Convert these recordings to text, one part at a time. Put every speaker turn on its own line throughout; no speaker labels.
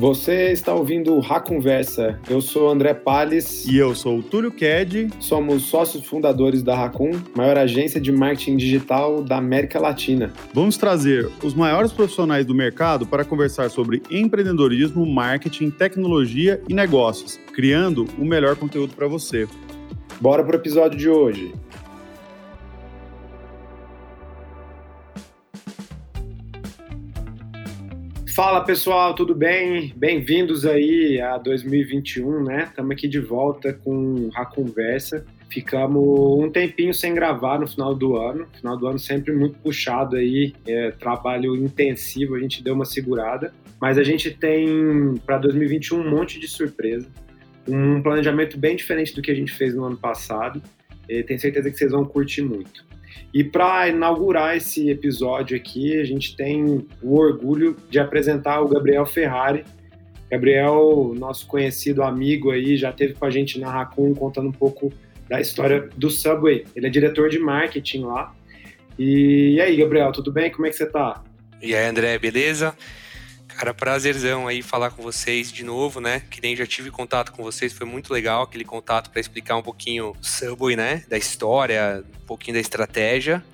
Você está ouvindo o Conversa. Eu sou André Palles.
E eu sou o Túlio Ked.
Somos sócios fundadores da Racun, maior agência de marketing digital da América Latina.
Vamos trazer os maiores profissionais do mercado para conversar sobre empreendedorismo, marketing, tecnologia e negócios, criando o melhor conteúdo para você.
Bora para o episódio de hoje. Fala pessoal, tudo bem? Bem-vindos aí a 2021, né? Estamos aqui de volta com a conversa. Ficamos um tempinho sem gravar no final do ano. Final do ano sempre muito puxado aí, é, trabalho intensivo, a gente deu uma segurada. Mas a gente tem para 2021 um monte de surpresa. Um planejamento bem diferente do que a gente fez no ano passado. E tenho certeza que vocês vão curtir muito. E para inaugurar esse episódio aqui, a gente tem o orgulho de apresentar o Gabriel Ferrari. Gabriel, nosso conhecido amigo aí, já teve com a gente na Raccoon contando um pouco da história do Subway. Ele é diretor de marketing lá. E, e aí, Gabriel, tudo bem? Como é que você tá?
E aí, André, beleza? Cara, prazerzão aí falar com vocês de novo, né? Que nem já tive contato com vocês, foi muito legal aquele contato para explicar um pouquinho o Subway, né? Da história, um pouquinho da estratégia.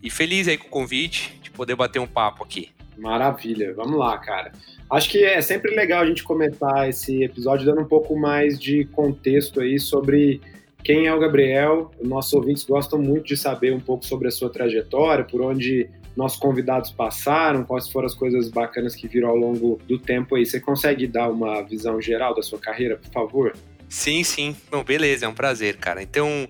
E feliz aí com o convite de poder bater um papo aqui.
Maravilha, vamos lá, cara. Acho que é sempre legal a gente comentar esse episódio dando um pouco mais de contexto aí sobre quem é o Gabriel. Nossos ouvintes gostam muito de saber um pouco sobre a sua trajetória, por onde nossos convidados passaram, quais foram as coisas bacanas que viram ao longo do tempo aí. Você consegue dar uma visão geral da sua carreira, por favor?
Sim, sim. Bom, beleza, é um prazer, cara. Então,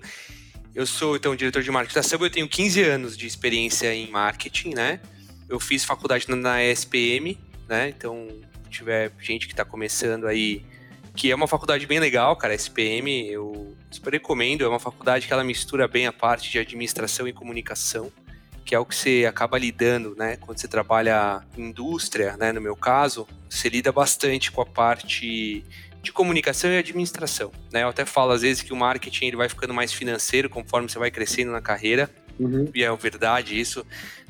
eu sou então diretor de marketing da eu tenho 15 anos de experiência em marketing, né? Eu fiz faculdade na ESPM, né? Então, se tiver gente que está começando aí, que é uma faculdade bem legal, cara, SPM, eu super recomendo, é uma faculdade que ela mistura bem a parte de administração e comunicação que é o que você acaba lidando, né? Quando você trabalha em indústria, né? No meu caso, você lida bastante com a parte de comunicação e administração, né? Eu até falo às vezes que o marketing ele vai ficando mais financeiro conforme você vai crescendo na carreira, uhum. e é verdade isso,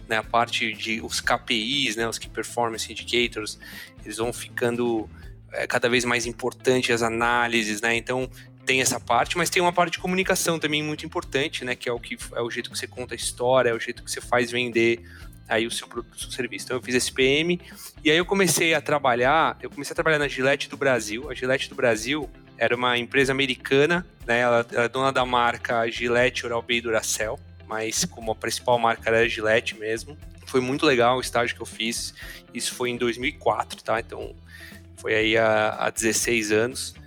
né? A parte de os KPIs, né? Os Key Performance Indicators, eles vão ficando é, cada vez mais importantes as análises, né? Então tem essa parte, mas tem uma parte de comunicação também muito importante, né? Que é o que é o jeito que você conta a história, é o jeito que você faz vender aí o seu produto, o seu serviço. Então eu fiz SPM e aí eu comecei a trabalhar, eu comecei a trabalhar na Gillette do Brasil. A Gillette do Brasil era uma empresa americana, né? Ela era dona da marca Gillette, Oral-B e Duracell, mas como a principal marca era a Gillette mesmo. Foi muito legal o estágio que eu fiz. Isso foi em 2004, tá? Então foi aí há, há 16 anos.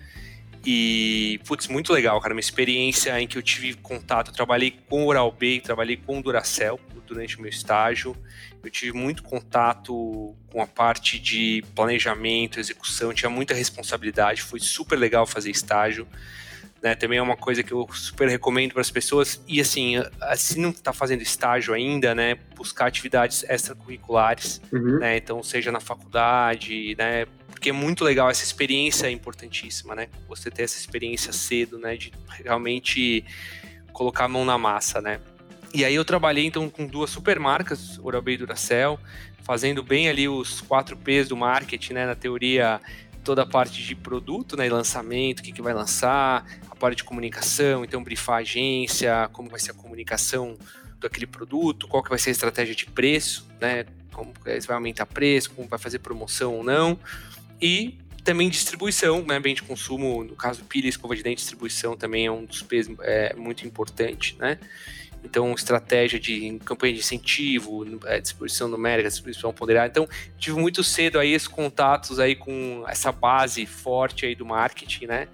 E, putz, muito legal, cara. Uma experiência em que eu tive contato. Eu trabalhei com Oral-B, trabalhei com Duracell durante o meu estágio. Eu tive muito contato com a parte de planejamento, execução, tinha muita responsabilidade. Foi super legal fazer estágio. Né, também é uma coisa que eu super recomendo para as pessoas. E assim, se não está fazendo estágio ainda, né, buscar atividades extracurriculares, uhum. né, então seja na faculdade, né, porque é muito legal essa experiência é importantíssima, né? Você ter essa experiência cedo, né, de realmente colocar a mão na massa, né? E aí eu trabalhei então com duas super marcas, Oral-B e Duracell, fazendo bem ali os quatro P's do marketing, né, na teoria toda a parte de produto, né, lançamento, o que, que vai lançar, a parte de comunicação, então brifar a agência, como vai ser a comunicação daquele produto, qual que vai ser a estratégia de preço, né, como você vai aumentar preço, como vai fazer promoção ou não, e também distribuição, né, bem de consumo, no caso pilha, escova de dente, distribuição também é um dos P's é, muito importante, né, então, estratégia de campanha de incentivo, é, distribuição numérica, distribuição ponderada. Então, tive muito cedo aí esses contatos aí com essa base forte aí do marketing, né?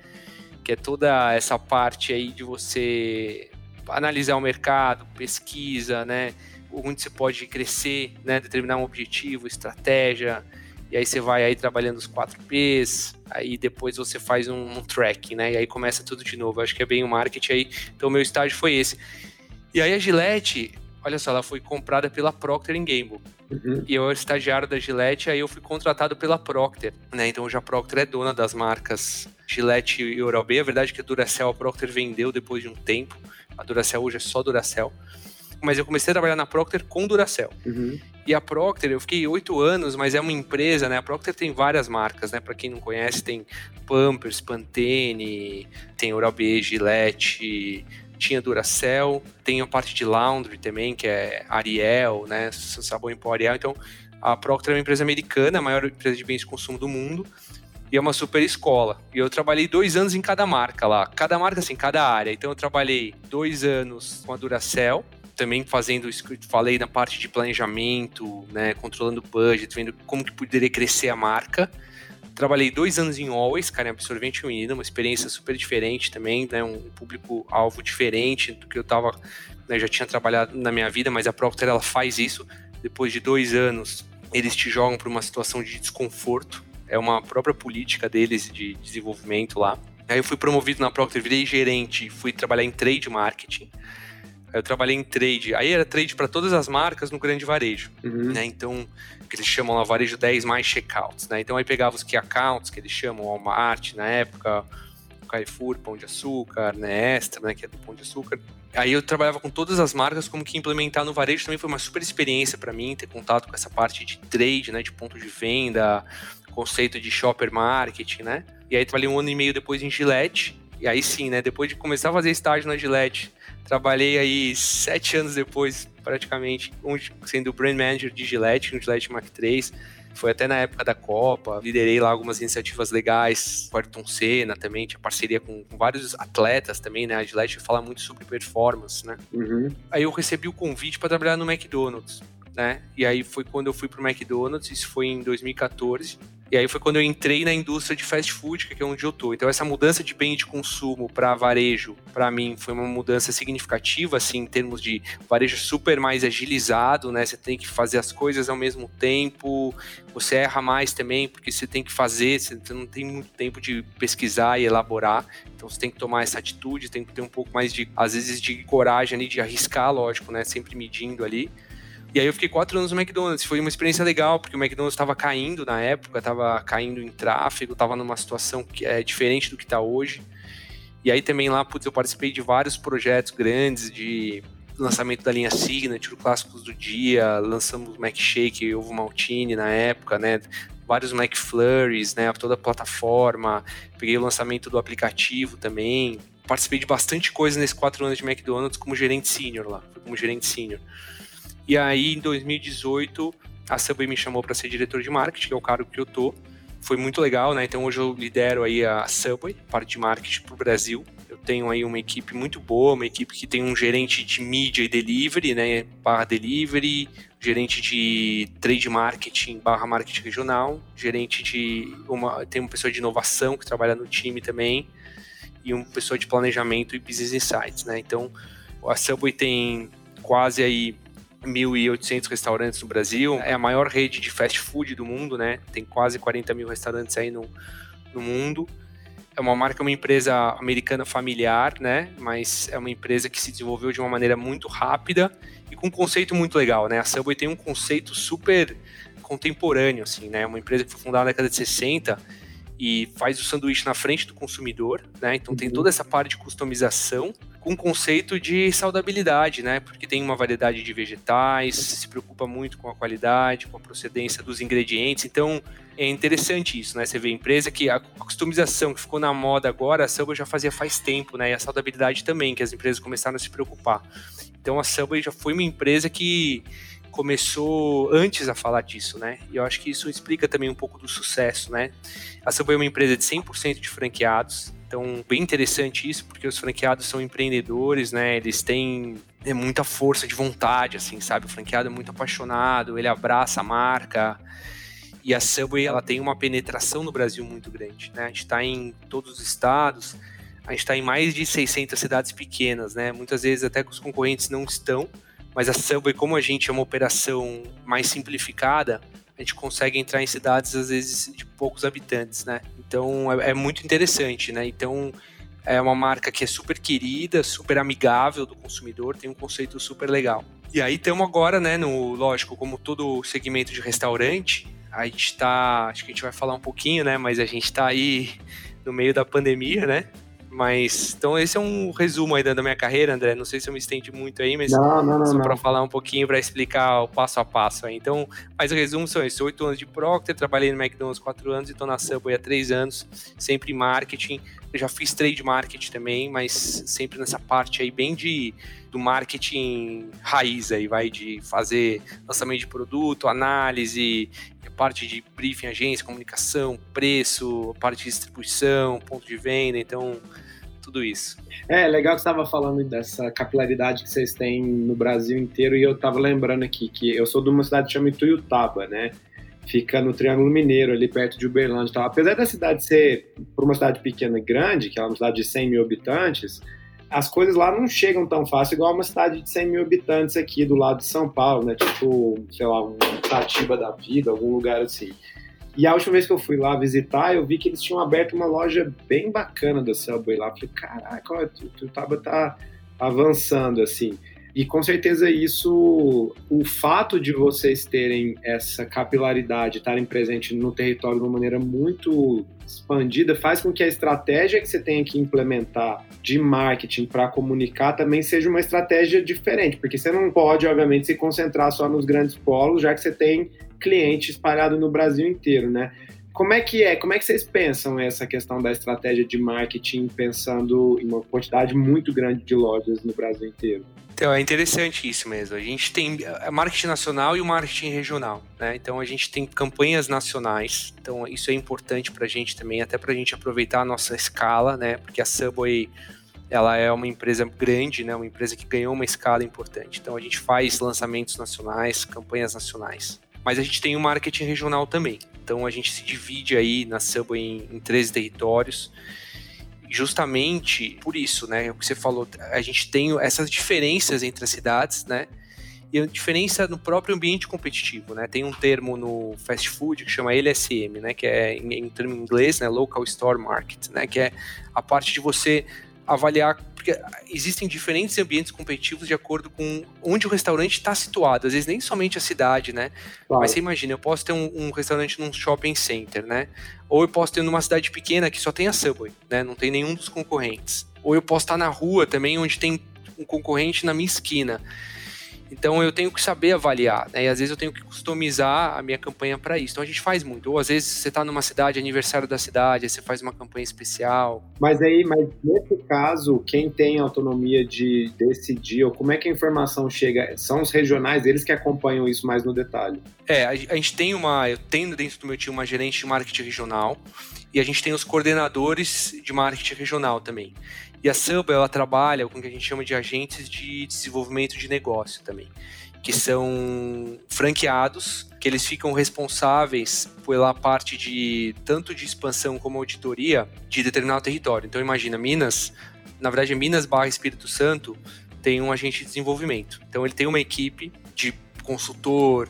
Que é toda essa parte aí de você analisar o mercado, pesquisa, né? Onde você pode crescer, né? Determinar um objetivo, estratégia, e aí você vai aí trabalhando os 4 Ps, aí depois você faz um, um tracking, né? E aí começa tudo de novo. acho que é bem o marketing aí. Então, o meu estágio foi esse. E aí a Gillette, olha só, ela foi comprada pela Procter Gamble. Uhum. E eu era estagiário da Gillette, aí eu fui contratado pela Procter, né? Então hoje a Procter é dona das marcas Gillette e Oral-B. A verdade é que a Duracell a Procter vendeu depois de um tempo. A Duracell hoje é só Duracell. Mas eu comecei a trabalhar na Procter com Duracell. Uhum. E a Procter, eu fiquei oito anos, mas é uma empresa, né? A Procter tem várias marcas, né? Para quem não conhece, tem Pampers, Pantene, tem Oral-B, Gillette, tinha Duracell, tem a parte de laundry também, que é Ariel, né? Sabão em pó Ariel. Então, a Procter é uma empresa americana, a maior empresa de bens de consumo do mundo, e é uma super escola. E eu trabalhei dois anos em cada marca lá, cada marca assim, cada área. Então, eu trabalhei dois anos com a Duracell, também fazendo falei na parte de planejamento, né, controlando o budget, vendo como que poderia crescer a marca. Trabalhei dois anos em Always, cara, em absorvente unido, uma experiência super diferente também, né, um público-alvo diferente do que eu tava, né, já tinha trabalhado na minha vida, mas a Procter, ela faz isso. Depois de dois anos, eles te jogam para uma situação de desconforto, é uma própria política deles de desenvolvimento lá. Aí eu fui promovido na Procter, virei gerente, fui trabalhar em trade marketing. Eu trabalhei em trade. Aí era trade para todas as marcas no grande varejo. Uhum. Né? Então, que eles chamam lá varejo 10 mais checkouts. Né? Então aí pegava os key accounts, que eles chamam Walmart na época, Carrefour, Pão de Açúcar, né? Extra, né? Que é do Pão de Açúcar. Aí eu trabalhava com todas as marcas, como que implementar no varejo também foi uma super experiência para mim, ter contato com essa parte de trade, né? De ponto de venda, conceito de shopper marketing, né? E aí trabalhei um ano e meio depois em Gillette. E aí sim, né? Depois de começar a fazer estágio na Gillette, Trabalhei aí sete anos depois, praticamente, sendo brand manager de Gillette, no Gillette Mark III. Foi até na época da Copa, liderei lá algumas iniciativas legais, com Ayrton Senna também, tinha parceria com, com, vários atletas também, né? A Gillette fala muito sobre performance, né? Uhum. Aí eu recebi o convite para trabalhar no McDonald's, né? E aí foi quando eu fui pro McDonald's, isso foi em 2014. E aí foi quando eu entrei na indústria de fast food, que é onde eu tô. Então essa mudança de bem de consumo para varejo, para mim, foi uma mudança significativa, assim, em termos de varejo super mais agilizado, né? Você tem que fazer as coisas ao mesmo tempo, você erra mais também, porque você tem que fazer, você não tem muito tempo de pesquisar e elaborar. Então você tem que tomar essa atitude, tem que ter um pouco mais de, às vezes, de coragem ali, de arriscar, lógico, né? Sempre medindo ali. E aí eu fiquei quatro anos no McDonald's. Foi uma experiência legal, porque o McDonald's estava caindo na época, estava caindo em tráfego, estava numa situação que é diferente do que está hoje. E aí também lá, putz, eu participei de vários projetos grandes de lançamento da linha Signature, clássicos do dia, lançamos o McShake, Ovo Maltine na época, né? Vários McFlurries, né? Toda a plataforma. Peguei o lançamento do aplicativo também. Participei de bastante coisa nesses quatro anos de McDonald's como gerente sênior lá, como gerente sênior. E aí, em 2018, a Subway me chamou para ser diretor de marketing, que é o cargo que eu tô. Foi muito legal, né? Então hoje eu lidero aí a Subway, parte de marketing para o Brasil. Eu tenho aí uma equipe muito boa, uma equipe que tem um gerente de mídia e delivery, né? Barra delivery, gerente de trade marketing barra marketing regional, gerente de uma tem uma pessoa de inovação que trabalha no time também e uma pessoa de planejamento e business insights, né? Então a Subway tem quase aí 1.800 restaurantes no Brasil. É a maior rede de fast food do mundo, né? Tem quase 40 mil restaurantes aí no, no mundo. É uma marca, uma empresa americana familiar, né? Mas é uma empresa que se desenvolveu de uma maneira muito rápida e com um conceito muito legal, né? A Subway tem um conceito super contemporâneo, assim, né? Uma empresa que foi fundada na década de 60 e faz o sanduíche na frente do consumidor, né? Então tem uhum. toda essa parte de customização com conceito de saudabilidade, né? Porque tem uma variedade de vegetais, se preocupa muito com a qualidade, com a procedência dos ingredientes. Então, é interessante isso, né? Você vê empresa que a customização que ficou na moda agora, a Subway já fazia faz tempo, né? E a saudabilidade também, que as empresas começaram a se preocupar. Então, a Subway já foi uma empresa que começou antes a falar disso, né? E eu acho que isso explica também um pouco do sucesso, né? A Subway é uma empresa de 100% de franqueados, então, bem interessante isso, porque os franqueados são empreendedores, né? Eles têm é, muita força de vontade, assim, sabe? O franqueado é muito apaixonado, ele abraça a marca. E a Subway, ela tem uma penetração no Brasil muito grande, né? A gente está em todos os estados, a gente está em mais de 600 cidades pequenas, né? Muitas vezes até que os concorrentes não estão, mas a Subway, como a gente é uma operação mais simplificada, a gente consegue entrar em cidades, às vezes, de poucos habitantes, né? Então, é, é muito interessante, né? Então, é uma marca que é super querida, super amigável do consumidor, tem um conceito super legal. E aí estamos agora, né, no, lógico, como todo segmento de restaurante, a gente está, acho que a gente vai falar um pouquinho, né, mas a gente está aí no meio da pandemia, né? Mas, então esse é um resumo aí da minha carreira, André. Não sei se eu me estendi muito aí, mas
não, não, não,
só para falar um pouquinho, para explicar o passo a passo aí. Então, mas o resumo são esses: oito anos de Procter, trabalhei no McDonald's quatro anos e estou na Subway há três anos, sempre em marketing. Eu já fiz trade marketing também, mas sempre nessa parte aí bem de do marketing raiz aí, vai de fazer lançamento de produto, análise, parte de briefing, agência, comunicação, preço, parte de distribuição, ponto de venda, então tudo isso.
É, legal que você estava falando dessa capilaridade que vocês têm no Brasil inteiro e eu estava lembrando aqui que eu sou de uma cidade que chama Ituiutaba, né? Fica no Triângulo Mineiro, ali perto de Uberlândia. Então, apesar da cidade ser, por uma cidade pequena e grande, que é uma cidade de 100 mil habitantes, as coisas lá não chegam tão fácil igual uma cidade de 100 mil habitantes aqui do lado de São Paulo, né? Tipo, sei lá, um Tatiba da vida, algum lugar assim. E a última vez que eu fui lá visitar, eu vi que eles tinham aberto uma loja bem bacana da Subway lá. falei, caraca, o Taba tá avançando, assim. E com certeza isso, o fato de vocês terem essa capilaridade, estarem presentes no território de uma maneira muito expandida, faz com que a estratégia que você tenha que implementar de marketing para comunicar também seja uma estratégia diferente, porque você não pode, obviamente, se concentrar só nos grandes polos, já que você tem cliente espalhado no Brasil inteiro, né? Como é que é? Como é que vocês pensam essa questão da estratégia de marketing pensando em uma quantidade muito grande de lojas no Brasil inteiro?
Então, é interessante isso mesmo. A gente tem a marketing nacional e o marketing regional, né? Então, a gente tem campanhas nacionais. Então, isso é importante para a gente também, até para a gente aproveitar a nossa escala, né? Porque a Subway, ela é uma empresa grande, né? Uma empresa que ganhou uma escala importante. Então, a gente faz lançamentos nacionais, campanhas nacionais. Mas a gente tem o marketing regional também. Então, a gente se divide aí na Subway em, em 13 territórios justamente por isso, né? O que você falou, a gente tem essas diferenças entre as cidades, né? E a diferença no próprio ambiente competitivo, né? Tem um termo no fast food que chama LSM, né? Que é em, em termo inglês, né? Local Store Market, né? Que é a parte de você avaliar, porque existem diferentes ambientes competitivos de acordo com onde o restaurante está situado. Às vezes nem somente a cidade, né? Claro. Mas você imagina, eu posso ter um, um, restaurante num shopping center, né? Ou eu posso ter numa cidade pequena que só tem a Subway, né? Não tem nenhum dos concorrentes. Ou eu posso estar na rua também, onde tem um concorrente na minha esquina. Então eu tenho que saber avaliar, né? E às vezes eu tenho que customizar a minha campanha para isso. Então a gente faz muito. Ou às vezes você está numa cidade, aniversário da cidade, aí você faz uma campanha especial.
Mas aí, mas nesse caso, quem tem autonomia de decidir, ou como é que a informação chega? São os regionais, eles que acompanham isso mais no detalhe.
É, a, a gente tem uma, eu tenho dentro do meu time uma gerente de marketing regional e a gente tem os coordenadores de marketing regional também. E a Samba, ela trabalha com o que a gente chama de agentes de desenvolvimento de negócio também, que são franqueados, que eles ficam responsáveis pela parte de tanto de expansão como auditoria de determinado território. Então imagina, Minas, na verdade Minas barra Espírito Santo, tem um agente de desenvolvimento. Então ele tem uma equipe de consultor,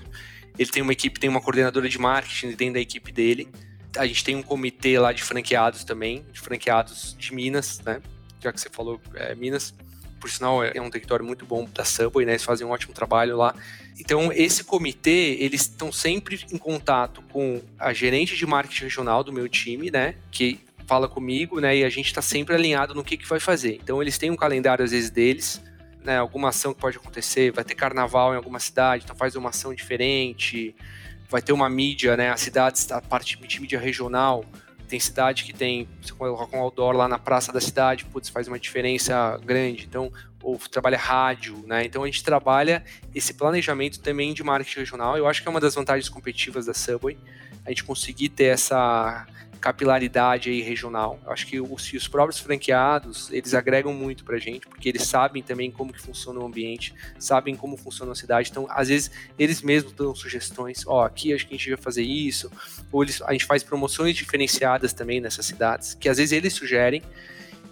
ele tem uma equipe, tem uma coordenadora de marketing dentro da equipe dele. A gente tem um comitê lá de franqueados também, de franqueados de Minas, né? Já que você falou é, Minas, por sinal é, é um território muito bom da Subway, né? Eles fazem um ótimo trabalho lá. Então, esse comitê, eles estão sempre em contato com a gerente de marketing regional do meu time, né? Que fala comigo, né? E a gente está sempre alinhado no que, que vai fazer. Então, eles têm um calendário, às vezes, deles, né? Alguma ação que pode acontecer, vai ter carnaval em alguma cidade, então faz uma ação diferente, vai ter uma mídia, né? A cidade, a parte de mídia regional, tem cidade que tem, você coloca um outdoor lá na praça da cidade, putz, faz uma diferença grande. Então, ou trabalha rádio, né? Então a gente trabalha esse planejamento também de marketing regional. Eu acho que é uma das vantagens competitivas da Subway, a gente conseguir ter essa capilaridade aí regional. Eu acho que os, os próprios franqueados, eles agregam muito pra gente, porque eles sabem também como que funciona o ambiente, sabem como funciona a cidade, então às vezes eles mesmos dão sugestões, ó, oh, aqui acho que a gente vai fazer isso, ou eles, a gente faz promoções diferenciadas também nessas cidades, que às vezes eles sugerem,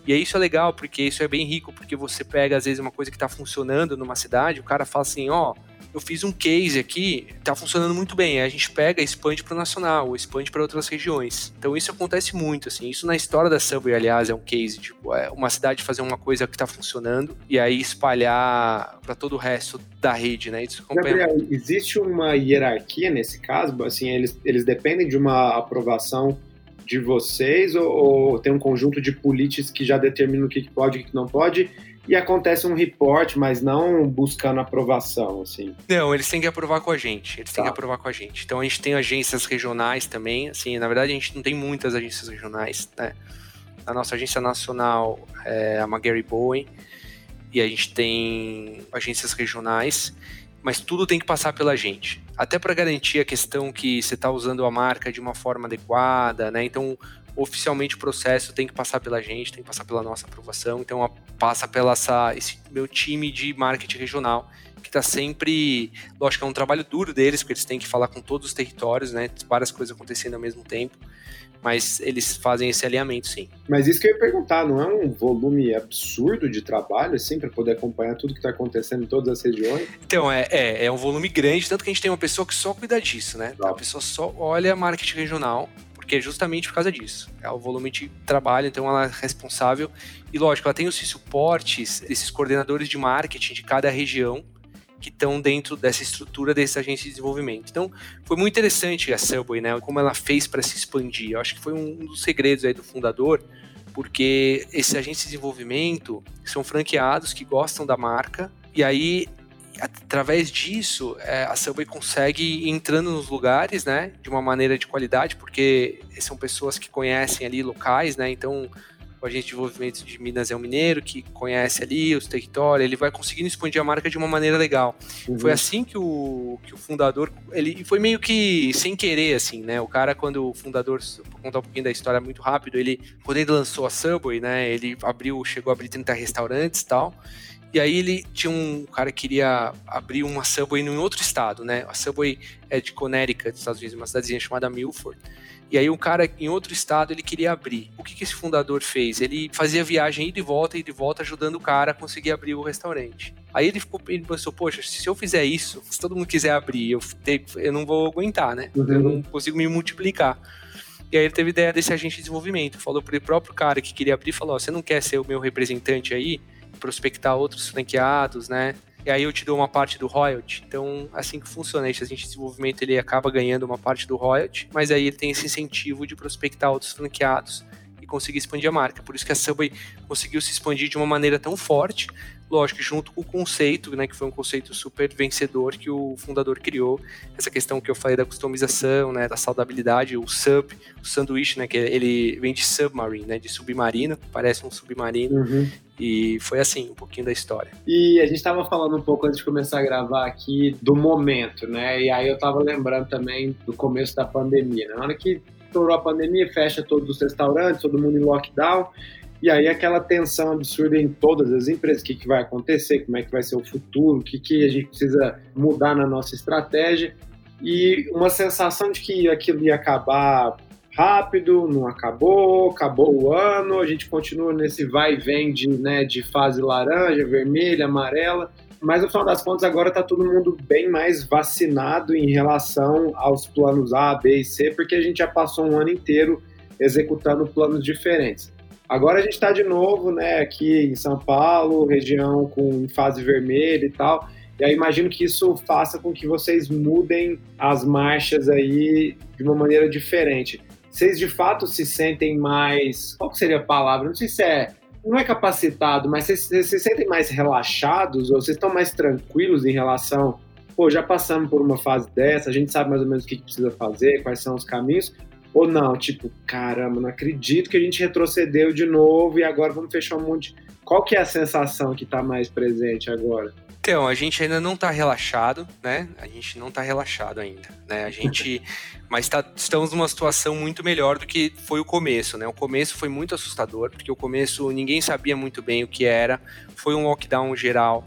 e isso é legal, porque isso é bem rico, porque você pega às vezes uma coisa que está funcionando numa cidade, o cara fala assim, ó, oh, eu fiz um case aqui, tá funcionando muito bem. Aí a gente pega e expande para o nacional, ou expande para outras regiões. Então isso acontece muito, assim. Isso na história da Subway, aliás, é um case. Tipo, é uma cidade fazer uma coisa que está funcionando e aí espalhar para todo o resto da rede, né? Isso
Gabriel, existe uma hierarquia nesse caso? Assim, eles, eles dependem de uma aprovação de vocês ou, ou tem um conjunto de políticas que já determinam o que pode e o que não pode? E acontece um report, mas não buscando aprovação, assim.
Não, eles têm que aprovar com a gente. Eles têm
Tá.
que aprovar com a gente. Então a gente tem agências regionais também. Assim, na verdade a gente não tem muitas agências regionais, né? A nossa agência nacional é a McGarry Bowen e a gente tem agências regionais, mas tudo tem que passar pela gente. Até para garantir a questão que você está usando a marca de uma forma adequada, né? Então oficialmente o processo tem que passar pela gente, tem que passar pela nossa aprovação. Então passa pela essa, esse meu time de marketing regional que está sempre, lógico, é um trabalho duro deles, porque eles têm que falar com todos os territórios, né? Várias coisas acontecendo ao mesmo tempo, mas eles fazem esse alinhamento, sim.
Mas isso que eu ia perguntar, não é um volume absurdo de trabalho, assim, para poder acompanhar tudo que está acontecendo em todas as regiões?
Então, é, é, é um volume grande, tanto que a gente tem uma pessoa que só cuida disso, né?
Tá.
A pessoa só olha marketing regional, porque é justamente por causa disso. É o volume de trabalho, então ela é responsável. E lógico, ela tem os suportes, esses coordenadores de marketing de cada região que estão dentro dessa estrutura dessa agência de desenvolvimento. Então, foi muito interessante a Subway, né? Como ela fez para se expandir. Eu acho que foi um dos segredos aí do fundador, porque esse agência de desenvolvimento são franqueados que gostam da marca e aí através disso é, a Subway consegue ir entrando nos lugares, né, de uma maneira de qualidade, porque são pessoas que conhecem ali locais, né, então o agente de desenvolvimento de Minas é um mineiro que conhece ali os territórios, ele vai conseguindo expandir a marca de uma maneira legal. Foi assim que o, que o fundador, ele foi meio que sem querer, assim, né? O cara, quando o fundador, vou contar um pouquinho da história muito rápido, ele, quando ele lançou a Subway, né? Ele abriu, chegou a abrir 30 restaurantes e tal. E aí ele tinha um cara que queria abrir uma Subway em outro estado, né? A Subway é de Connecticut, nos Estados Unidos, uma cidadezinha chamada Milford. E aí um cara em outro estado ele queria abrir. O que, que esse fundador fez? Ele fazia viagem ida e volta, ida e volta, ajudando o cara a conseguir abrir o restaurante. Aí ele ficou, ele pensou, poxa, se eu fizer isso, se todo mundo quiser abrir, eu, te, eu não vou aguentar, né?
Uhum.
Eu não consigo me multiplicar. E aí ele teve ideia desse agente de desenvolvimento. Falou para o próprio cara que queria abrir, falou, ó, você não quer ser o meu representante aí? Prospectar outros franqueados, né? E aí eu te dou uma parte do royalty. Então, assim que funciona, esse agente de desenvolvimento ele acaba ganhando uma parte do royalty, mas aí ele tem esse incentivo de prospectar outros franqueados e conseguir expandir a marca. Por isso que a Subway conseguiu se expandir de uma maneira tão forte, lógico, junto com o conceito, né, que foi um conceito super vencedor que o fundador criou, essa questão que eu falei da customização, né, da saudabilidade, o sub, o sanduíche, né, que ele vem de submarine, né, de submarino, parece um submarino,
Uhum.
E foi assim, um pouquinho da história.
E a gente estava falando um pouco antes de começar a gravar aqui do momento, né? E aí eu estava lembrando também do começo da pandemia. né? Na hora que estourou a pandemia, fecha todos os restaurantes, todo mundo em lockdown. E aí aquela tensão absurda em todas as empresas, o que, que vai acontecer, como é que vai ser o futuro, o que, que a gente precisa mudar na nossa estratégia. E uma sensação de que aquilo ia acabar rápido, não acabou, acabou o ano, a gente continua nesse vai e vem de, né, de fase laranja, vermelha, amarela, mas no final das contas agora está todo mundo bem mais vacinado em relação aos planos A, B e C, porque a gente já passou um ano inteiro executando planos diferentes. Agora a gente está de novo, né, aqui em São Paulo, região com fase vermelha e tal. E aí imagino que isso faça com que vocês mudem as marchas aí de uma maneira diferente. Vocês de fato se sentem mais. Qual seria a palavra? Não sei se é. Não é capacitado, mas vocês, vocês se sentem mais relaxados ou vocês estão mais tranquilos em relação. Pô, já passamos por uma fase dessa, a gente sabe mais ou menos o que que precisa fazer, quais são os caminhos. Ou não, tipo, caramba, não acredito que a gente retrocedeu de novo e agora vamos fechar um monte. Qual que é a sensação que está mais presente agora?
Então, a gente ainda não tá relaxado, né? A gente não tá relaxado ainda, né? A gente, mas tá, estamos numa situação muito melhor do que foi o começo, né? O começo foi muito assustador, porque o começo ninguém sabia muito bem o que era, foi um lockdown geral,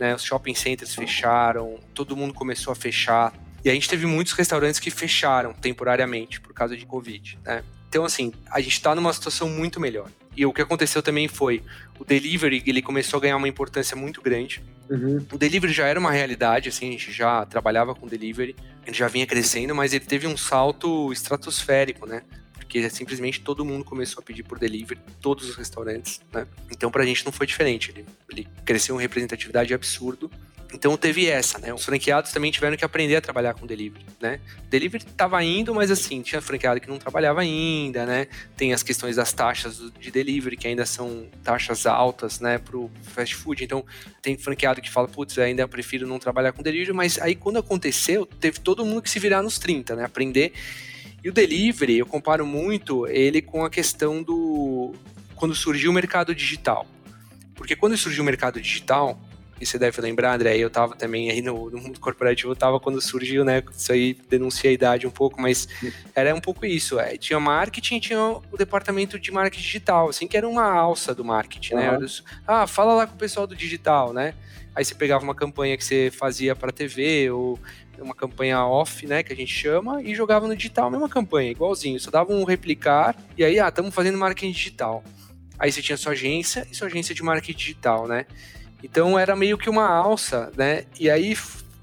né? Os shopping centers fecharam, todo mundo começou a fechar, e a gente teve muitos restaurantes que fecharam temporariamente por causa de Covid, né? Então, assim, a gente tá numa situação muito melhor. E o que aconteceu também foi o delivery, ele começou a ganhar uma importância muito grande.
Uhum.
O delivery já era uma realidade, assim, a gente já trabalhava com delivery, ele já vinha crescendo, mas ele teve um salto estratosférico, né? Porque simplesmente todo mundo começou a pedir por delivery, todos os restaurantes, né? Então pra gente não foi diferente, ele, ele cresceu uma representatividade absurdo Então teve essa, né? Os franqueados também tiveram que aprender a trabalhar com delivery, né? Delivery estava indo, mas assim, tinha franqueado que não trabalhava ainda, né? Tem as questões das taxas de delivery, que ainda são taxas altas, né, pro fast food. Então, tem franqueado que fala, putz, ainda prefiro não trabalhar com delivery, mas aí quando aconteceu, teve todo mundo que se virar nos 30, né? Aprender. E o delivery, eu comparo muito ele com a questão do quando surgiu o mercado digital. Porque quando surgiu o mercado digital, e você deve lembrar, André, eu estava também aí no, no, mundo corporativo, eu tava quando surgiu, né? Isso aí denuncia a idade um pouco, mas era um pouco isso. É, tinha marketing, tinha o departamento de marketing digital, assim, que era uma alça do marketing, uhum. né? Ah, fala lá com o pessoal do digital, né? Aí você pegava uma campanha que você fazia para TV ou uma campanha off, né, que a gente chama, e jogava no digital a mesma campanha, igualzinho. Só dava um replicar e aí, ah, estamos fazendo marketing digital. Aí você tinha sua agência e sua agência de marketing digital, né? Então era meio que uma alça, né? E aí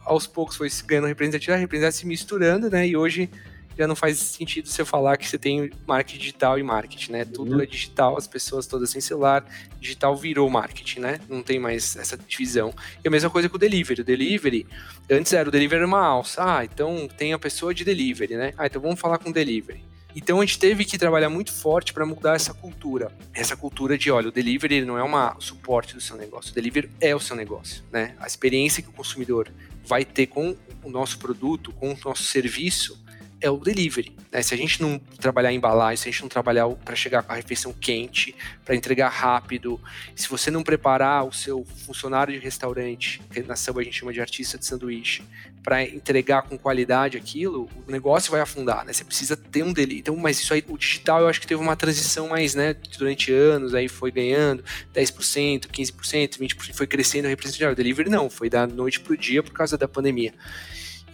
aos poucos foi ganhando representatividade, representatividade se misturando, né? E hoje já não faz sentido você falar que você tem marketing digital e marketing, né? Tudo uhum. é digital, as pessoas todas sem celular, digital virou marketing, né? Não tem mais essa divisão. E a mesma coisa com o delivery. O delivery, antes era o delivery era uma alça. Ah, então tem a pessoa de delivery, né? Ah, então vamos falar com delivery. Então a gente teve que trabalhar muito forte para mudar essa cultura. Essa cultura de, olha, o delivery não é uma suporte do seu negócio, o delivery é o seu negócio, né? A experiência que o consumidor vai ter com o nosso produto, com o nosso serviço, é o delivery. Né? Se a gente não trabalhar em embalagem, se a gente não trabalhar para chegar com a refeição quente, para entregar rápido, se você não preparar o seu funcionário de restaurante, que na samba a gente chama de artista de sanduíche, para entregar com qualidade aquilo, o negócio vai afundar, né? Você precisa ter um delivery. Então, mas isso aí, o digital eu acho que teve uma transição mais, né, durante anos, aí foi ganhando 10%, 15%, 20%, foi crescendo a representatividade. O delivery não, foi da noite pro dia por causa da pandemia.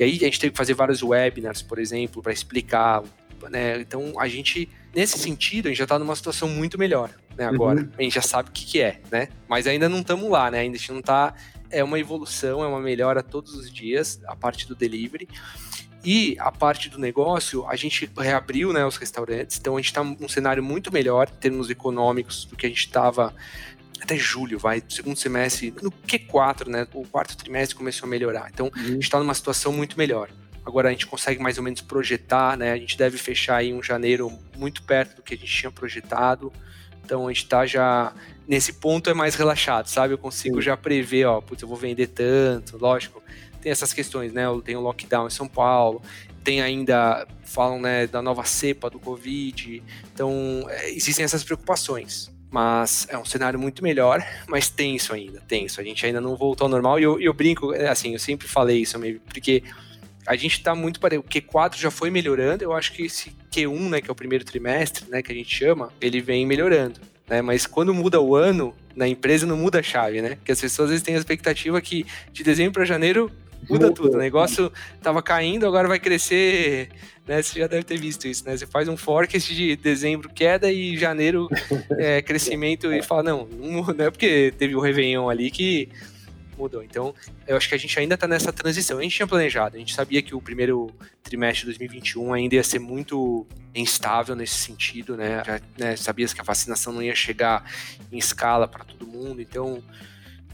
E aí a gente teve que fazer vários webinars, por exemplo, para explicar. Né? Então a gente, nesse sentido, a gente já está numa situação muito melhor né, agora. Uhum. A gente já sabe o que, que é, né? Mas ainda não estamos lá, né? Ainda a gente não está. É uma evolução, é uma melhora todos os dias, a parte do delivery. E a parte do negócio, a gente reabriu né, os restaurantes, então a gente está num cenário muito melhor em termos econômicos do que a gente estava até julho, vai, segundo semestre, no Q4, né? O quarto trimestre começou a melhorar. Então, uhum. a gente está numa situação muito melhor. Agora a gente consegue mais ou menos projetar, né? A gente deve fechar aí um janeiro muito perto do que a gente tinha projetado. Então a gente está já nesse ponto é mais relaxado, sabe? Eu consigo Sim. já prever, ó, putz, eu vou vender tanto, lógico. Tem essas questões, né? Tem o lockdown em São Paulo, tem ainda falam, né, da nova cepa do Covid. Então, é, existem essas preocupações mas é um cenário muito melhor, mas tenso ainda, tenso. A gente ainda não voltou ao normal e eu, eu brinco, é, assim, eu sempre falei isso, porque a gente está muito para o Q4 já foi melhorando, eu acho que esse Q1, né, que é o primeiro trimestre, né, que a gente chama, ele vem melhorando, né? Mas quando muda o ano, na empresa não muda a chave, né? Porque as pessoas às vezes têm a expectativa que de dezembro para janeiro muda tudo. O negócio tava caindo, agora vai crescer, né? Você já deve ter visto isso, né? Você faz um forecast de dezembro queda e janeiro é, crescimento e fala, não, não é porque teve o Réveillon ali que mudou. Então, eu acho que a gente ainda está nessa transição. A gente tinha planejado, a gente sabia que o primeiro trimestre de 2021 ainda ia ser muito instável nesse sentido, né? Já né, sabia que a vacinação não ia chegar em escala para todo mundo, então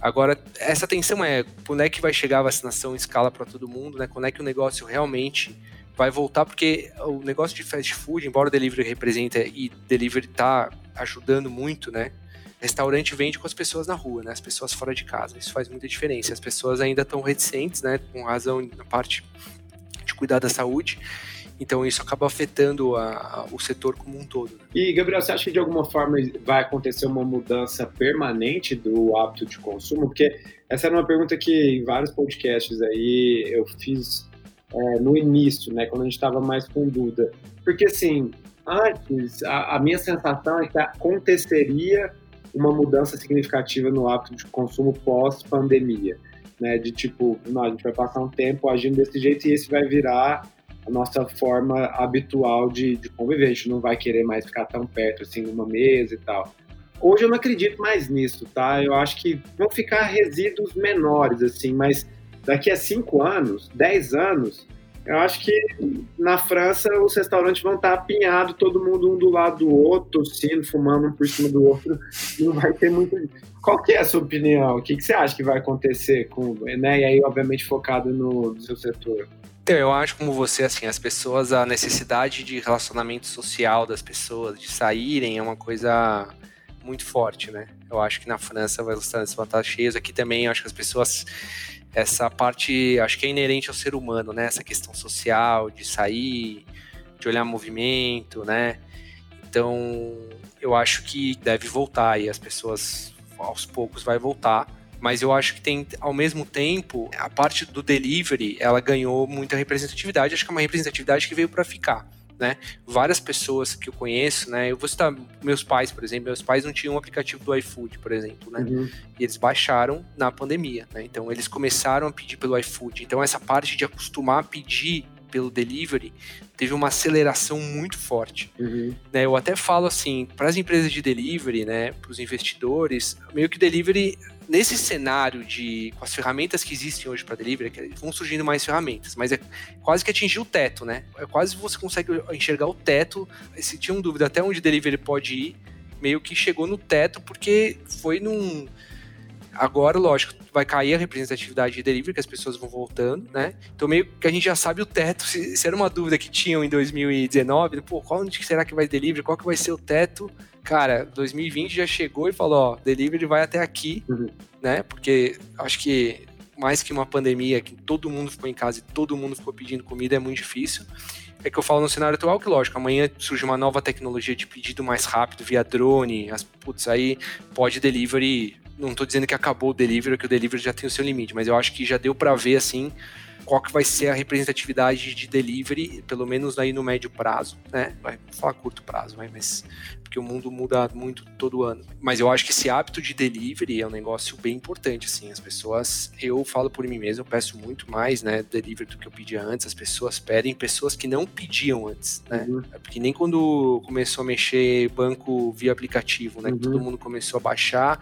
Agora, essa tensão é quando é que vai chegar a vacinação em escala para todo mundo, né? Quando é que o negócio realmente vai voltar, porque o negócio de fast food, embora o delivery representa e delivery tá ajudando muito, né? Restaurante vende com as pessoas na rua, né? As pessoas fora de casa. Isso faz muita diferença. As pessoas ainda estão reticentes, né? Com razão na parte de cuidar da saúde. Então isso acaba afetando a, a, o setor como um todo. Né?
E Gabriel, você acha que de alguma forma vai acontecer uma mudança permanente do hábito de consumo? Porque essa era uma pergunta que em vários podcasts aí eu fiz é, no início, né, quando a gente estava mais com dúvida. Porque assim, antes a, a minha sensação é que aconteceria uma mudança significativa no hábito de consumo pós-pandemia. Né, de tipo, não, a gente vai passar um tempo agindo desse jeito e esse vai virar a nossa forma habitual de, de conviver. A gente não vai querer mais ficar tão perto assim numa mesa e tal. Hoje eu não acredito mais nisso, tá? Eu acho que vão ficar resíduos menores, assim, mas daqui a cinco anos, dez anos, Eu acho que na França os restaurantes vão estar apinhados, todo mundo um do lado do outro, tossindo, fumando um por cima do outro. Não vai ter muito. Qual que é a sua opinião? O que, que você acha que vai acontecer com, né? E aí, obviamente, focado no, no seu setor.
Então, eu acho como você, assim, as pessoas, a necessidade de relacionamento social das pessoas, de saírem, é uma coisa muito forte, né? Eu acho que na França vai estar vão cheios. Aqui também, acho que as pessoas essa parte, acho que é inerente ao ser humano, né? Essa questão social, de sair, de olhar movimento, né? Então, eu acho que deve voltar e as pessoas aos poucos vai voltar. Mas eu acho que tem, ao mesmo tempo, a parte do delivery, ela ganhou muita representatividade. Acho que é uma representatividade que veio para ficar né? Várias pessoas que eu conheço, né? Eu vou citar meus pais, por exemplo. Meus pais não tinham um aplicativo do iFood, por exemplo, né? Uhum. E eles baixaram na pandemia, né? Então eles começaram a pedir pelo iFood. Então essa parte de acostumar a pedir pelo delivery teve uma aceleração muito forte. Uhum. Né, eu até falo assim, para as empresas de delivery, né, para os investidores, meio que delivery nesse cenário de com as ferramentas que existem hoje para delivery, vão surgindo mais ferramentas, mas é quase que atingir o teto, né? É quase você consegue enxergar o teto. Se tinha um dúvida até onde delivery pode ir, meio que chegou no teto porque foi num agora, lógico, vai cair a representatividade de delivery, que as pessoas vão voltando, né? Então, meio que a gente já sabe o teto. Se, se era uma dúvida que tinham em 2019, pô, qual será que vai delivery? Qual que vai ser o teto? Cara, 2020 já chegou e falou, ó, delivery vai até aqui, uhum. né? Porque acho que mais que uma pandemia, que todo mundo ficou em casa e todo mundo ficou pedindo comida, é muito difícil. É que eu falo no cenário atual que, lógico, amanhã surge uma nova tecnologia de pedido mais rápido via drone, as, putz, aí pode delivery. Não estou dizendo que acabou o delivery, que o delivery já tem o seu limite, mas eu acho que já deu para ver, assim, qual que vai ser a representatividade de delivery, pelo menos aí no médio prazo, né? Vai falar curto prazo, mas porque o mundo muda muito todo ano. Mas eu acho que esse hábito de delivery é um negócio bem importante, assim. As pessoas, eu falo por mim mesmo, eu peço muito mais, né, delivery do que eu pedia antes. As pessoas pedem pessoas que não pediam antes, né? Uhum. É porque nem quando começou a mexer banco via aplicativo, né, uhum. todo mundo começou a baixar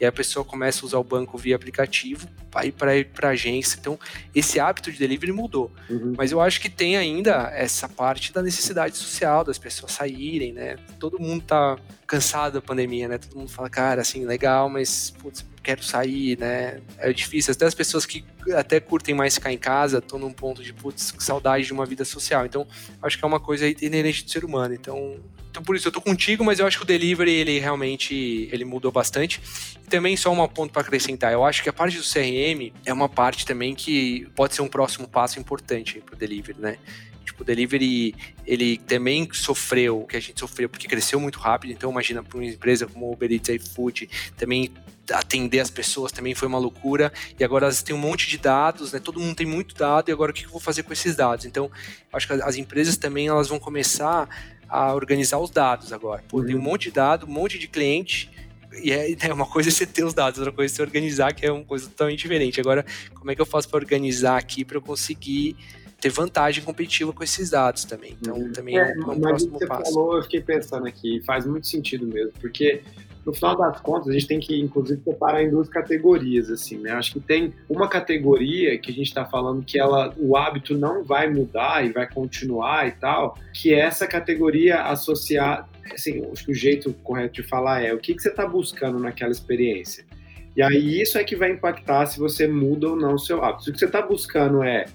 e a pessoa começa a usar o banco via aplicativo, para ir para agência. Então, esse hábito de delivery mudou. Uhum. Mas eu acho que tem ainda essa parte da necessidade social das pessoas saírem, né? Todo mundo tá cansado da pandemia, né? Todo mundo fala, cara, assim, legal, mas putz, quero sair, né? É difícil. Até as pessoas que até curtem mais ficar em casa estão num ponto de, putz, saudade de uma vida social. Então, acho que é uma coisa inerente do ser humano. Então, então, por isso eu tô contigo, mas eu acho que o delivery, ele realmente, ele mudou bastante. E também só um ponto para acrescentar, eu acho que a parte do CRM é uma parte também que pode ser um próximo passo importante para o delivery, né? Tipo, o delivery, ele também sofreu o que a gente sofreu, porque cresceu muito rápido. Então, imagina, para uma empresa como Uber Eats e iFood, também atender as pessoas também foi uma loucura. E agora elas têm um monte de dados, né? Todo mundo tem muito dado, e agora o que eu vou fazer com esses dados? Então, acho que as empresas também elas vão começar a organizar os dados agora. Pô, tem um monte de dado, um monte de cliente, e é, é, uma coisa você ter os dados, outra coisa é você organizar, que é uma coisa totalmente diferente. Agora, como é que eu faço para organizar aqui para eu conseguir ter vantagem competitiva com esses dados também. Então, uhum. também é, é um, um próximo
você
passo.
Falou, eu fiquei pensando aqui, faz muito sentido mesmo, porque no final das contas, a gente tem que, inclusive, separar em duas categorias, assim, né? Acho que tem uma categoria que a gente está falando que ela, o hábito não vai mudar e vai continuar e tal, que é essa categoria associar, assim, acho que o jeito correto de falar é o que, que você está buscando naquela experiência. E aí isso é que vai impactar se você muda ou não o seu hábito. Se o que você está buscando é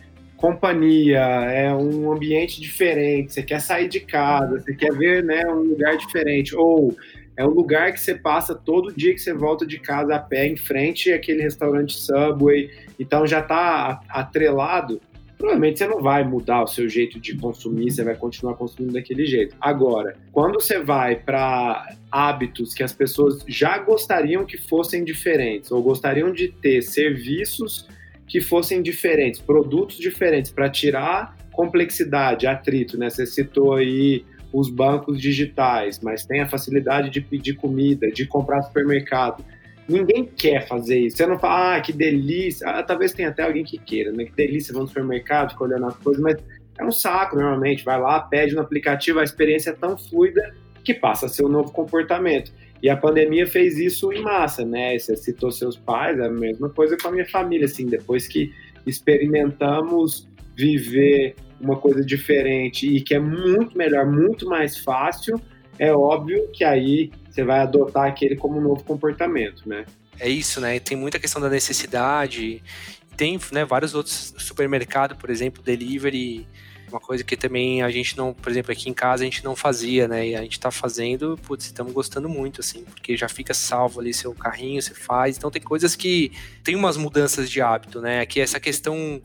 companhia, é um ambiente diferente, você quer sair de casa, você quer ver né, um lugar diferente, ou é um lugar que você passa todo dia que você volta de casa a pé em frente àquele restaurante Subway, então já está atrelado, provavelmente você não vai mudar o seu jeito de consumir, você vai continuar consumindo daquele jeito. Agora, quando você vai para hábitos que as pessoas já gostariam que fossem diferentes, ou gostariam de ter serviços que fossem diferentes, produtos diferentes, para tirar complexidade, atrito, né? Você citou aí os bancos digitais, mas tem a facilidade de pedir comida, de comprar supermercado. Ninguém quer fazer isso. Você não fala, ah, que delícia. Ah, talvez tenha até alguém que queira, né? Que delícia, vamos no supermercado, ficar olhando as coisas, mas é um saco normalmente. Vai lá, pede no aplicativo, a experiência é tão fluida que passa a ser um novo comportamento. E a pandemia fez isso em massa, né? Você citou seus pais, é a mesma coisa com a minha família, assim, depois que experimentamos viver uma coisa diferente e que é muito melhor, muito mais fácil, é óbvio que aí você vai adotar aquele como um novo comportamento, né?
É isso, né? Tem muita questão da necessidade. Tem né, vários outros supermercados, por exemplo, delivery, uma coisa que também a gente não, por exemplo, aqui em casa a gente não fazia, né? E a gente tá fazendo, putz, estamos gostando muito, assim, porque já fica salvo ali seu carrinho, você faz. Então tem coisas que tem umas mudanças de hábito, né? Que essa questão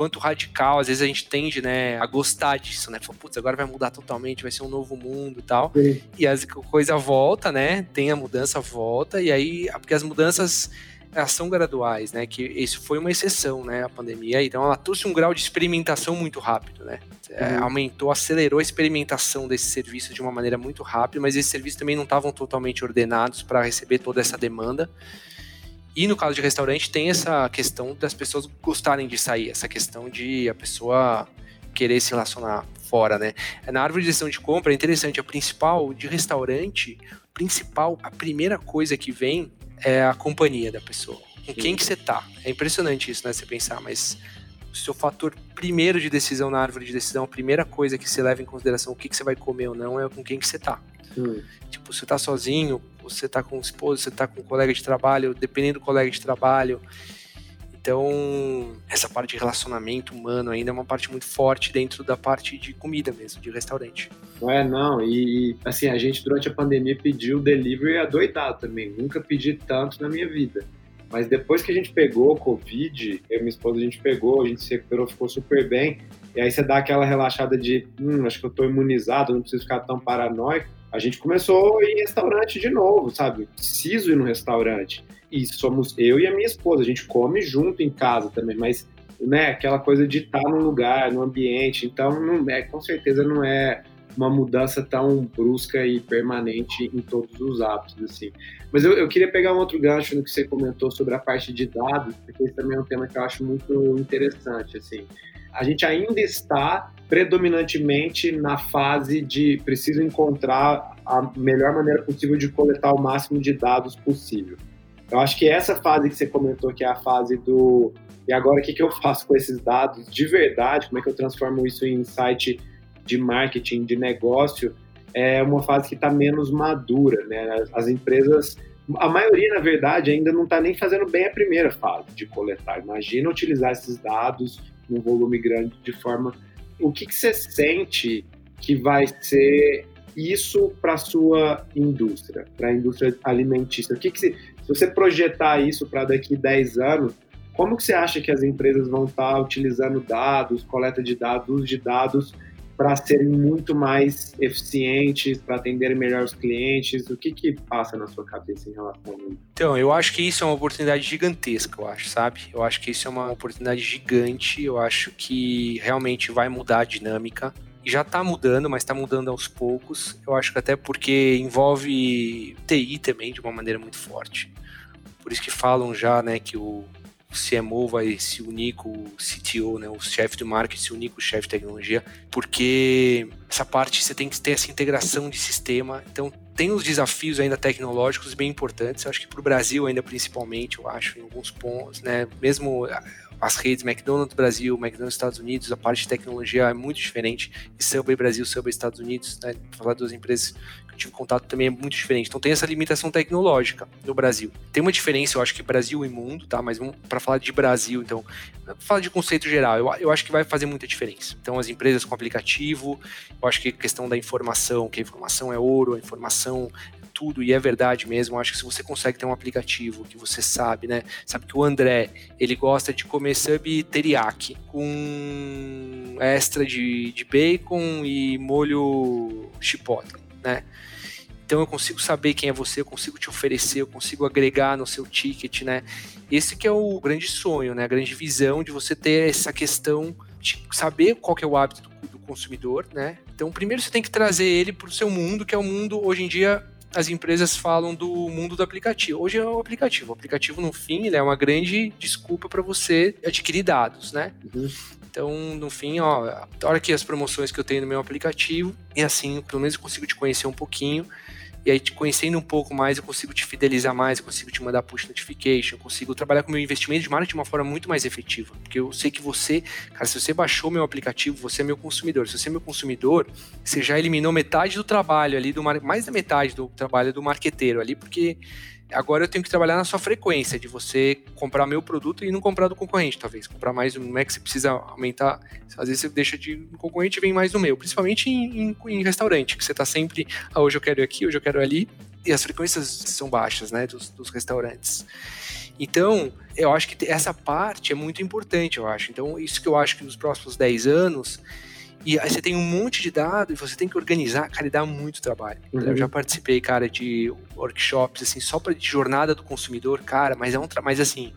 quanto radical, às vezes a gente tende, né, a gostar disso, né? Fala, putz, agora vai mudar totalmente, vai ser um novo mundo e tal. Sim. E a coisa volta, né? Tem a mudança, volta, e aí, porque as mudanças elas são graduais, né? Que isso foi uma exceção, né? A pandemia. Então ela trouxe um grau de experimentação muito rápido, né? É, uhum. aumentou, acelerou a experimentação desse serviço de uma maneira muito rápida, mas esses serviços também não estavam totalmente ordenados para receber toda essa demanda. E no caso de restaurante, tem essa questão das pessoas gostarem de sair, essa questão de a pessoa querer se relacionar fora, né? Na árvore de decisão de compra é interessante, a principal de restaurante, principal, a primeira coisa que vem é a companhia da pessoa. Com quem que você tá? É impressionante isso, né? Você pensar, mas o seu fator primeiro de decisão na árvore de decisão, a primeira coisa que você leva em consideração o que, que você vai comer ou não é com quem que você tá. Hum. Tipo, você tá sozinho, você tá com o esposo, você tá com um colega de trabalho, dependendo do colega de trabalho. Então, essa parte de relacionamento humano ainda é uma parte muito forte dentro da parte de comida mesmo, de restaurante.
É, não, e assim, a gente durante a pandemia pediu delivery adoidado também. Nunca pedi tanto na minha vida. Mas depois que a gente pegou Covid, eu e minha esposa, a gente pegou, a gente se recuperou, ficou super bem. E aí você dá aquela relaxada de, hum, acho que eu tô imunizado, não preciso ficar tão paranoico a gente começou a ir em restaurante de novo, sabe? Preciso ir no restaurante. E somos eu e a minha esposa, a gente come junto em casa também, mas né, aquela coisa de estar num lugar, no ambiente, então não é, com certeza não é uma mudança tão brusca e permanente em todos os hábitos, assim. Mas eu, eu, queria pegar um outro gancho no que você comentou sobre a parte de dados, porque esse também é um tema que eu acho muito interessante, assim. A gente ainda está predominantemente na fase de preciso encontrar a melhor maneira possível de coletar o máximo de dados possível. Eu acho que essa fase que você comentou, que é a fase do e agora o que, que eu faço com esses dados de verdade, como é que eu transformo isso em insight de marketing, de negócio, é uma fase que está menos madura, né? As empresas, a maioria, na verdade, ainda não está nem fazendo bem a primeira fase de coletar. Imagina utilizar esses dados num volume grande de forma o que, que você sente que vai ser isso para a sua indústria, para a indústria alimentícia? O que, que se, se você projetar isso para daqui 10 anos, como que você acha que as empresas vão estar tá utilizando dados, coleta de dados, de dados para serem muito mais eficientes, para atenderem melhor os clientes? O que que passa na sua cabeça em relação a isso?
Então, eu acho que isso é uma oportunidade gigantesca, eu acho, sabe? Eu acho que isso é uma oportunidade gigante, eu acho que realmente vai mudar a dinâmica. Já está mudando, mas está mudando aos poucos. Eu acho que até porque envolve TI também de uma maneira muito forte. Por isso que falam já, né, que o o CMO vai se unir com o CTO, né, o chefe de marketing se unir com o chefe de tecnologia, porque essa parte você tem que ter essa integração de sistema. Então, tem os desafios ainda tecnológicos bem importantes. Eu acho que para o Brasil ainda principalmente, eu acho, em alguns pontos, né, mesmo as redes McDonald's Brasil, McDonald's Estados Unidos, a parte de tecnologia é muito diferente. E Subway Brasil, Subway Estados Unidos, né, falar duas empresas tive contato também é muito diferente. Então tem essa limitação tecnológica no Brasil. Tem uma diferença, eu acho que Brasil e mundo, tá? Mas para falar de Brasil, então, falar de conceito geral, eu, eu acho que vai fazer muita diferença. Então as empresas com aplicativo, eu acho que a questão da informação, que a informação é ouro, a informação é tudo, e é verdade mesmo. Acho que se você consegue ter um aplicativo que você sabe, né? Sabe que o André, ele gosta de comer sub teriyaki com extra de, de bacon e molho chipotle, né? Então eu consigo saber quem é você, eu consigo te oferecer, eu consigo agregar no seu ticket, né? Esse que é o grande sonho, né? A grande visão de você ter essa questão de saber qual que é o hábito do, do consumidor, né? Então primeiro você tem que trazer ele para o seu mundo, que é o mundo hoje em dia as empresas falam do mundo do aplicativo. Hoje é o aplicativo. O aplicativo, no fim, é uma grande desculpa para você adquirir dados, né? Uhum. Então, no fim, ó, olha aqui as promoções que eu tenho no meu aplicativo, e assim, pelo menos eu consigo te conhecer um pouquinho E aí, te conhecendo um pouco mais, eu consigo te fidelizar mais, eu consigo te mandar push notification, eu consigo trabalhar com meu investimento de marketing de uma forma muito mais efetiva. Porque eu sei que você, cara, se você baixou meu aplicativo, você é meu consumidor. Se você é meu consumidor, você já eliminou metade do trabalho ali, do mais da metade do trabalho do marqueteiro ali, porque Agora eu tenho que trabalhar na sua frequência, de você comprar meu produto e não comprar do concorrente, talvez. Comprar mais, não é que você precisa aumentar. Às vezes você deixa de um concorrente e vem mais do meu, principalmente em, em, em restaurante, que você está sempre, ah, hoje eu quero aqui, hoje eu quero ali, e as frequências são baixas, né, dos, dos restaurantes. Então, eu acho que essa parte é muito importante, eu acho. Então, isso que eu acho que nos próximos 10 anos e aí você tem um monte de dados e você tem que organizar, cara, e dá muito trabalho. Uhum. Eu já participei, cara, de workshops, assim, só para jornada do consumidor, cara, mas é um mas assim,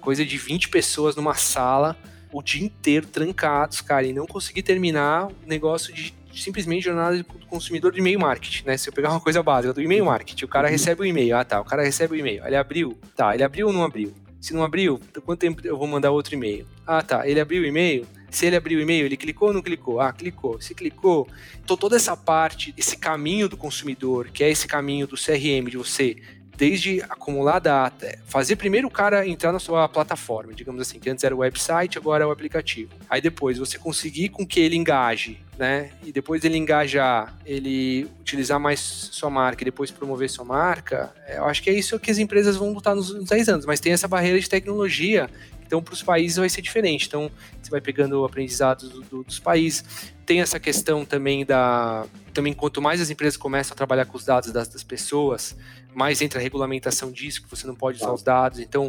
coisa de 20 pessoas numa sala o dia inteiro trancados, cara, e não conseguir terminar o negócio de simplesmente jornada do consumidor de e-mail marketing, né? Se eu pegar uma coisa básica do e-mail marketing, o cara uhum. recebe o e-mail, ah tá, o cara recebe o e-mail, ele abriu, tá, ele abriu ou não abriu? Se não abriu, quanto tempo eu vou mandar outro e-mail? Ah tá, ele abriu o e-mail, se ele abriu o e-mail, ele clicou ou não clicou? Ah, clicou. Se clicou, então toda essa parte, esse caminho do consumidor, que é esse caminho do CRM, de você desde acumular data, fazer primeiro o cara entrar na sua plataforma, digamos assim, que antes era o website, agora é o aplicativo. Aí depois você conseguir com que ele engaje, né? E depois ele engajar, ele utilizar mais sua marca e depois promover sua marca, eu acho que é isso que as empresas vão lutar nos, nos 10 anos, mas tem essa barreira de tecnologia então, para os países vai ser diferente. Então, você vai pegando aprendizados do, do, dos países. Tem essa questão também da. Também, quanto mais as empresas começam a trabalhar com os dados das, das pessoas, mais entra a regulamentação disso, que você não pode usar os dados. Então,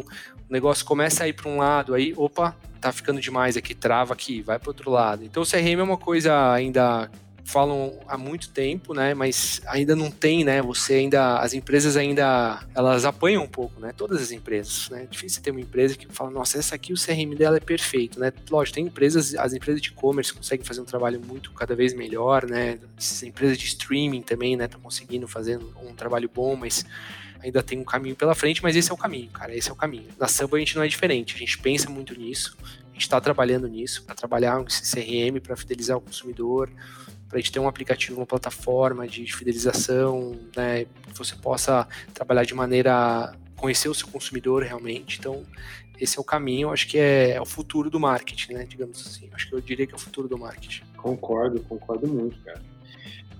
o negócio começa a ir para um lado, aí, opa, tá ficando demais aqui, trava aqui, vai para outro lado. Então, o CRM é uma coisa ainda falam há muito tempo, né? Mas ainda não tem, né? Você ainda, as empresas ainda, elas apanham um pouco, né? Todas as empresas, né? É difícil ter uma empresa que fala, nossa, essa aqui o CRM dela é perfeito, né? Lógico, tem empresas, as empresas de e-commerce conseguem fazer um trabalho muito cada vez melhor, né? As empresas de streaming também, né? Estão conseguindo fazer um trabalho bom, mas ainda tem um caminho pela frente, mas esse é o caminho, cara, esse é o caminho. Na Samba a gente não é diferente, a gente pensa muito nisso, a gente está trabalhando nisso, para trabalhar um CRM, para fidelizar o consumidor, para a gente ter um aplicativo, uma plataforma de fidelização, né, que você possa trabalhar de maneira conhecer o seu consumidor realmente. Então, esse é o caminho, acho que é, é, o futuro do marketing, né, digamos assim. Acho que eu diria que é o futuro do marketing.
Concordo, concordo muito, cara.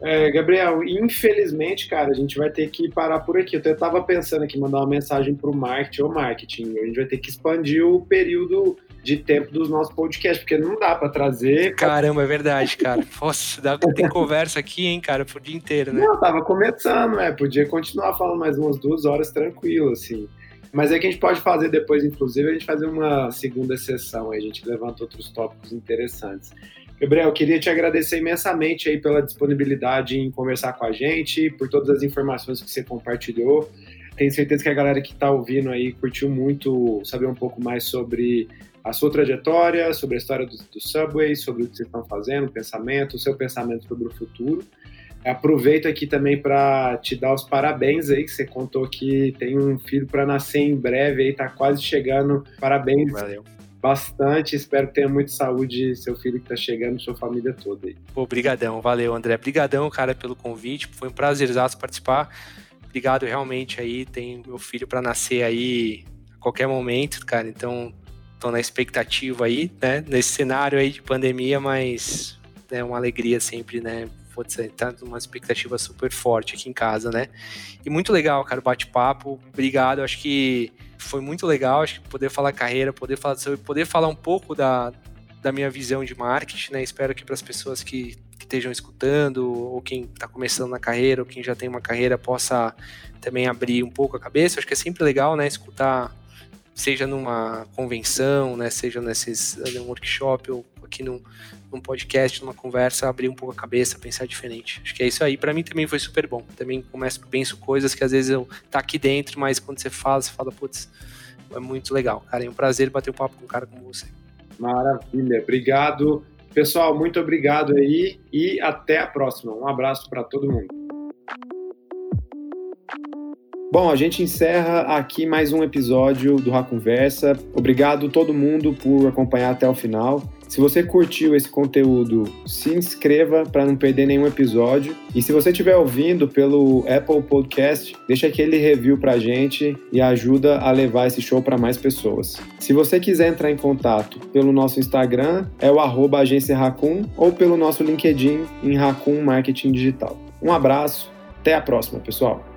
É, Gabriel, infelizmente, cara, a gente vai ter que parar por aqui. Eu até estava pensando aqui, mandar uma mensagem para o marketing ou marketing. A gente vai ter que expandir o período de tempo dos nossos podcasts, porque não dá para trazer.
Caramba, é verdade, cara. Nossa, dá, tem conversa aqui, hein, cara, por dia inteiro, né?
Não, tava começando, é. Podia continuar falando mais umas duas horas tranquilo, assim. Mas é que a gente pode fazer depois, inclusive, a gente fazer uma segunda sessão, aí a gente levanta outros tópicos interessantes. Gabriel, queria te agradecer imensamente aí pela disponibilidade em conversar com a gente, por todas as informações que você compartilhou. Tenho certeza que a galera que está ouvindo aí curtiu muito saber um pouco mais sobre a sua trajetória, sobre a história do, do Subway, sobre o que vocês estão fazendo, o pensamento, o seu pensamento sobre o futuro. Aproveito aqui também para te dar os parabéns aí, que você contou que tem um filho para nascer em breve aí, tá quase chegando. Parabéns.
Valeu.
Bastante, espero que tenha muita saúde seu filho que tá chegando, sua família toda aí.
Obrigadão, valeu André. Obrigadão, cara, pelo convite, foi um prazer participar. Obrigado realmente aí, tem meu filho para nascer aí a qualquer momento, cara, então estão na expectativa aí, né? Nesse cenário aí de pandemia, mas é uma alegria sempre, né? Putz, tá uma expectativa super forte aqui em casa, né? E muito legal, cara, o bate-papo. Obrigado, acho que foi muito legal, acho que poder falar carreira, poder falar sobre, poder falar um pouco da, da minha visão de marketing, né? Espero que para as pessoas que, que, estejam escutando, ou quem está começando na carreira, ou quem já tem uma carreira, possa também abrir um pouco a cabeça. Acho que é sempre legal, né? Escutar seja numa convenção, né, seja nesses num workshop ou aqui num, num podcast, numa conversa, abrir um pouco a cabeça, pensar diferente. Acho que é isso aí. Para mim também foi super bom. Também começo penso coisas que às vezes eu tá aqui dentro, mas quando você fala, você fala, putz, é muito legal. Cara, é um prazer bater um papo com um cara como você.
Maravilha. Obrigado. Pessoal, muito obrigado aí e até a próxima. Um abraço para todo mundo. Bom, a gente encerra aqui mais um episódio do Conversa. Obrigado todo mundo por acompanhar até o final. Se você curtiu esse conteúdo, se inscreva para não perder nenhum episódio. E se você estiver ouvindo pelo Apple Podcast, deixa aquele review para a gente e ajuda a levar esse show para mais pessoas. Se você quiser entrar em contato pelo nosso Instagram, é o arroba agência Racun, ou pelo nosso LinkedIn em Racun Marketing Digital. Um abraço, até a próxima, pessoal!